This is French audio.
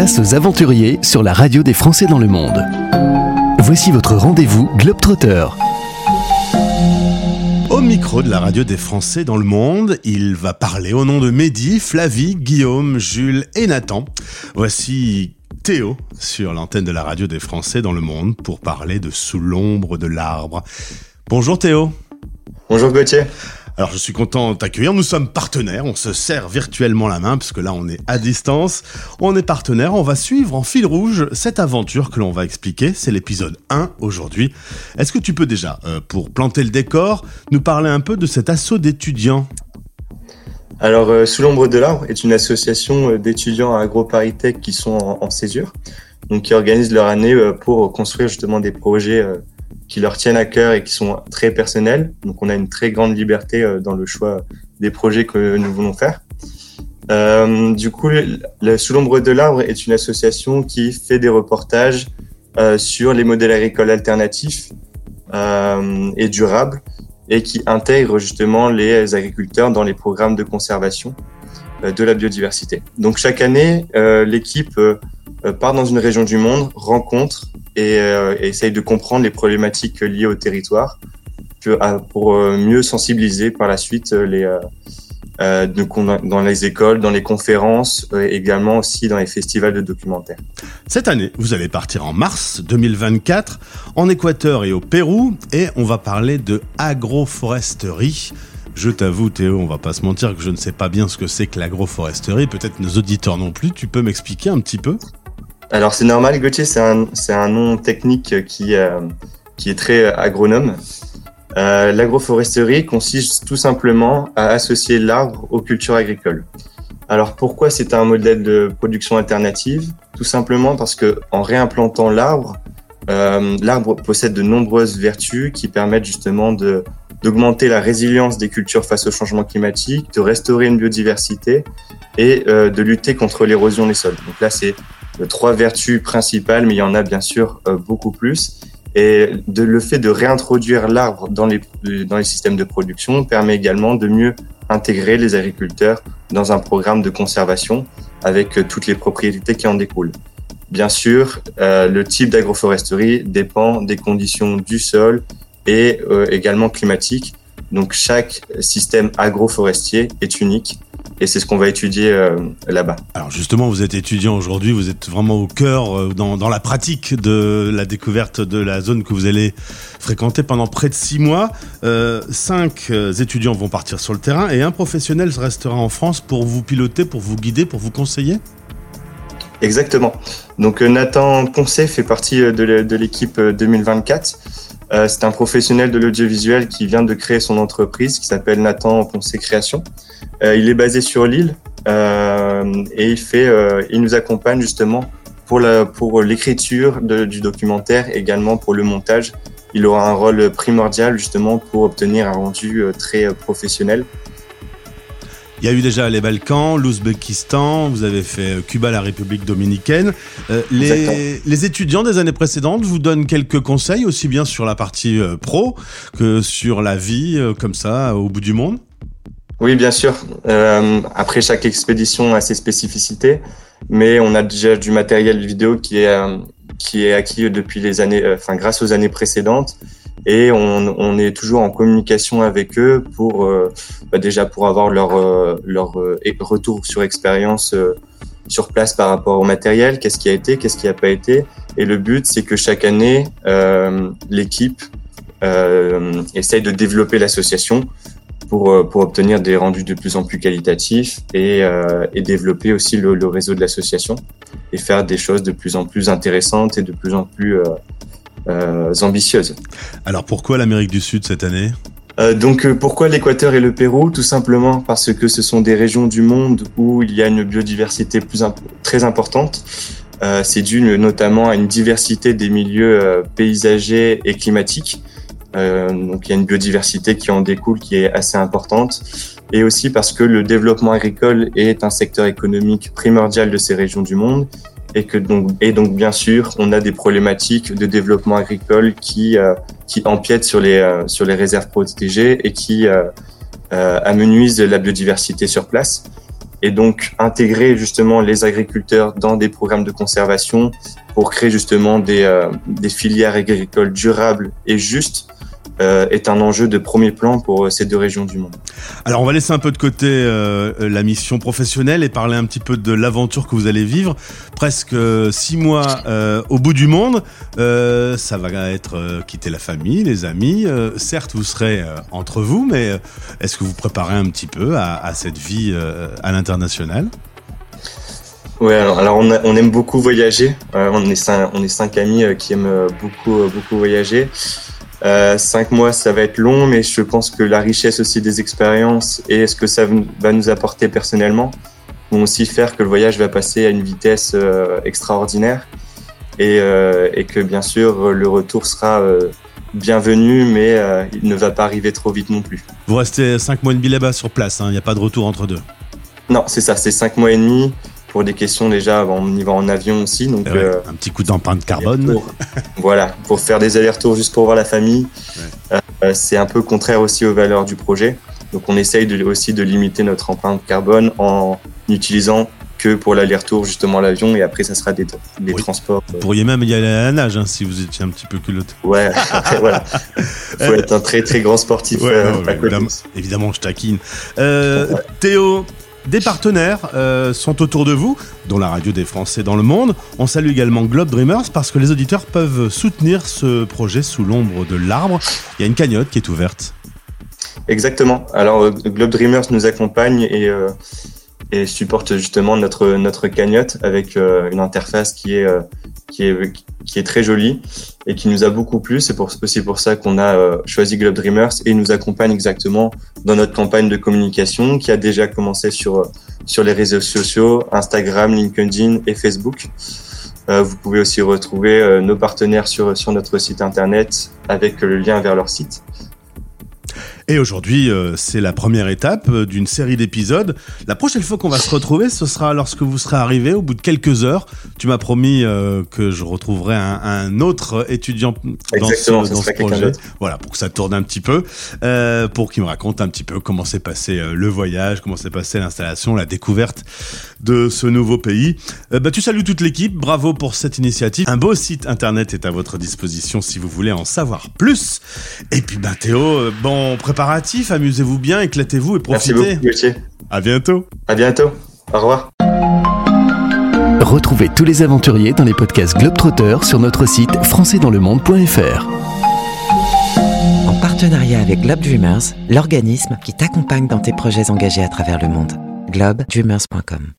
Place aux aventuriers sur la radio des Français dans le monde. Voici votre rendez-vous Globetrotter. Au micro de la radio des Français dans le monde, il va parler au nom de Mehdi, Flavie, Guillaume, Jules et Nathan. Voici Théo sur l'antenne de la radio des Français dans le monde pour parler de Sous l'ombre de l'arbre. Bonjour Théo. Bonjour Gauthier. Alors je suis content de t'accueillir. Nous sommes partenaires. On se serre virtuellement la main parce que là on est à distance. On est partenaires. On va suivre en fil rouge cette aventure que l'on va expliquer. C'est l'épisode 1 aujourd'hui. Est-ce que tu peux déjà, euh, pour planter le décor, nous parler un peu de cet assaut d'étudiants? Alors euh, Sous l'ombre de l'arbre est une association euh, d'étudiants à AgroParisTech qui sont en, en, césure, donc qui organisent leur année pour construire justement des projets qui leur tiennent à cœur et qui sont très personnels. Donc on a une très grande liberté euh, dans le choix des projets que nous voulons faire. Euh, du coup, le, Sous l'ombre de l'arbre est une association qui fait des reportages euh, sur les modèles agricoles alternatifs euh, et durables et qui intègre justement les agriculteurs dans les programmes de conservation euh, de la biodiversité. Donc chaque année, euh, l'équipe part dans une région du monde, rencontre et, euh, essaye de comprendre les problématiques liées au territoire pour euh, mieux sensibiliser par la suite euh, les dans les écoles, dans les conférences, également aussi dans les festivals de documentaires. Cette année, vous allez partir en mars 2024 en Équateur et au Pérou et on va parler de agroforesterie. Je t'avoue Théo, on va pas se mentir que je ne sais pas bien ce que c'est que l'agroforesterie, peut-être nos auditeurs non plus, tu peux m'expliquer un petit peu? Alors c'est normal, Gauthier, c'est un, un, nom technique qui, euh, qui est très agronome. Euh, L'agroforesterie consiste tout simplement à associer l'arbre aux cultures agricoles. Alors pourquoi c'est un modèle de production alternative? Tout simplement parce que en réimplantant l'arbre, euh, l'arbre possède de nombreuses vertus qui permettent justement d'augmenter la résilience des cultures face au changement climatique, de restaurer une biodiversité et euh, de lutter contre l'érosion des sols. Donc là, c'est trois vertus principales, mais il y en a bien sûr euh, beaucoup plus. Et de, le fait de réintroduire l'arbre dans les, dans les systèmes de production permet également de mieux intégrer les agriculteurs dans un programme de conservation avec euh, toutes les propriétés qui en découlent. Bien sûr, euh, le type d'agroforesterie dépend des conditions du sol et également climatiques. Donc chaque système agroforestier est unique et c'est ce qu'on va étudier euh, là-bas. Alors justement, vous êtes étudiant aujourd'hui, vous êtes vraiment au cœur, euh, dans, dans, la pratique de la découverte de la zone que vous allez fréquenter pendant près de six mois. Euh, cinq étudiants vont partir sur le terrain et un professionnel restera en France pour vous piloter, pour vous guider, pour vous conseiller? Exactement. Donc Nathan Poncet fait partie de l'équipe 2024. Euh, c'est un professionnel de l'audiovisuel qui vient de créer son entreprise qui s'appelle Nathan Poncé Création. Euh, il est basé sur l'île euh, et il fait, il nous accompagne justement pour la, pour l'écriture du documentaire, également pour le montage. Il aura un rôle primordial justement pour obtenir un rendu très professionnel. Il y a eu déjà les Balkans, l'Ouzbékistan, vous avez fait euh, Cuba, la République dominicaine. Euh, les, les, étudiants des années précédentes vous donnent quelques conseils, aussi bien sur la partie euh, pro que sur la vie euh, comme ça au bout du monde? Oui, bien sûr. Après, chaque expédition a ses spécificités, mais on a déjà du matériel vidéo qui est, qui est acquis depuis les années, enfin grâce aux années précédentes et on, on, est toujours en communication avec eux pour euh, bah déjà pour avoir leur euh, leur euh, retour sur expérience sur place par rapport au matériel, qu'est-ce qui a été, qu'est-ce qui n'a pas été. Et le but, c'est que chaque année, l'équipe essaye de développer l'association pour, pour obtenir des rendus de plus en plus qualitatifs et, et développer aussi le, le réseau de l'association et faire des choses de plus en plus intéressantes et de plus en plus ambitieuses. Alors pourquoi l'Amérique du Sud cette année? Euh, donc euh, pourquoi l'Équateur et le Pérou? Tout simplement parce que ce sont des régions du monde où il y a une biodiversité plus imp très importante. Euh, c'est dû notamment à une diversité des milieux euh, paysagers et climatiques. Euh, donc il y a une biodiversité qui en découle qui est assez importante. Et aussi parce que le développement agricole est un secteur économique primordial de ces régions du monde et que donc et donc bien sûr on a des problématiques de développement agricole qui euh, qui empiètent sur les euh, sur les réserves protégées et qui euh, euh, amenuisent la biodiversité sur place. et donc intégrer justement les agriculteurs dans des programmes de conservation pour créer justement des, euh, des filières agricoles durables et justes est un enjeu de premier plan pour euh, ces deux régions du monde. Alors on va laisser un peu de côté euh, la mission professionnelle et parler un petit peu de l'aventure que vous allez vivre. Presque six mois euh, au bout du monde, euh, ça va être quitter la famille, les amis. certes, vous serez entre vous, mais est-ce que vous préparez un petit peu à, à cette vie à l'international? Ouais, alors, alors on, a, on, aime beaucoup voyager. on est cinq, on est cinq amis qui aiment beaucoup beaucoup voyager. Euh, cinq mois, ça va être long, mais je pense que la richesse aussi des expériences et ce que ça va nous apporter personnellement vont aussi faire que le voyage va passer à une vitesse euh, extraordinaire et, euh, et, que bien sûr le retour sera bienvenu, mais il ne va pas arriver trop vite non plus. Vous restez cinq mois et demi là-bas sur place, hein, il n'y a pas de retour entre deux. Non, c'est ça, c'est cinq mois et demi pour des questions déjà, on y va en avion aussi. Donc, ouais, euh, un petit coup d'empreinte carbone. Pour, voilà, pour faire des allers-retours juste pour voir la famille. Ouais. Euh, c'est un peu contraire aussi aux valeurs du projet. Donc on essaye de, aussi de limiter notre empreinte carbone en n'utilisant que pour l'aller-retour justement l'avion et après ça sera des, des oui. transports. Vous pourriez même y aller à la nage hein, si vous étiez un petit peu culotté. Ouais, après, voilà. Faut être un très très grand sportif. Ouais, euh, non, évidemment, évidemment, je taquine. Euh. Théo, des partenaires euh, sont autour de vous, dont la radio des Français dans le monde. On salue également Globe Dreamers parce que les auditeurs peuvent soutenir ce projet sous l'ombre de l'arbre. Il y a une cagnotte qui est ouverte. Exactement. Alors euh, Globe Dreamers nous accompagne et, euh, et supporte justement notre notre cagnotte avec euh, une interface qui est qui est qui est très jolie et qui nous a beaucoup plu. C'est pour, aussi pour ça qu'on a euh, choisi Globe Dreamers et nous accompagne exactement dans notre campagne de communication qui a déjà commencé sur sur les réseaux sociaux, Instagram, LinkedIn et Facebook. Euh, vous pouvez aussi retrouver euh, nos partenaires sur sur notre site internet avec le lien vers leur site. Et aujourd'hui, euh, c'est la première étape euh, d'une série d'épisodes. La prochaine fois qu'on va se retrouver, ce sera lorsque vous serez arrivé au bout de quelques heures. Tu m'as promis euh, que je retrouverai un, un autre étudiant dans Exactement, ce, dans ce projet. Voilà, pour que ça tourne un petit peu, euh, pour qu'il me raconte un petit peu comment s'est passé le voyage, comment s'est passé l'installation, la découverte de ce nouveau pays. Bah, tu salues toute l'équipe, bravo pour cette initiative. Un beau site internet est à votre disposition si vous voulez en savoir plus. Et puis, bah, Théo, bon prépare préparatifs, amusez-vous bien, éclatez-vous et profitez. Merci beaucoup, Gauthier. À bientôt. À bientôt. Au revoir. Retrouvez tous les aventuriers dans les podcasts Globetrotter sur notre site françaisdanslemonde.fr. En partenariat avec Globe Dreamers, l'organisme qui t'accompagne dans tes projets engagés à travers le monde. globedreamers.com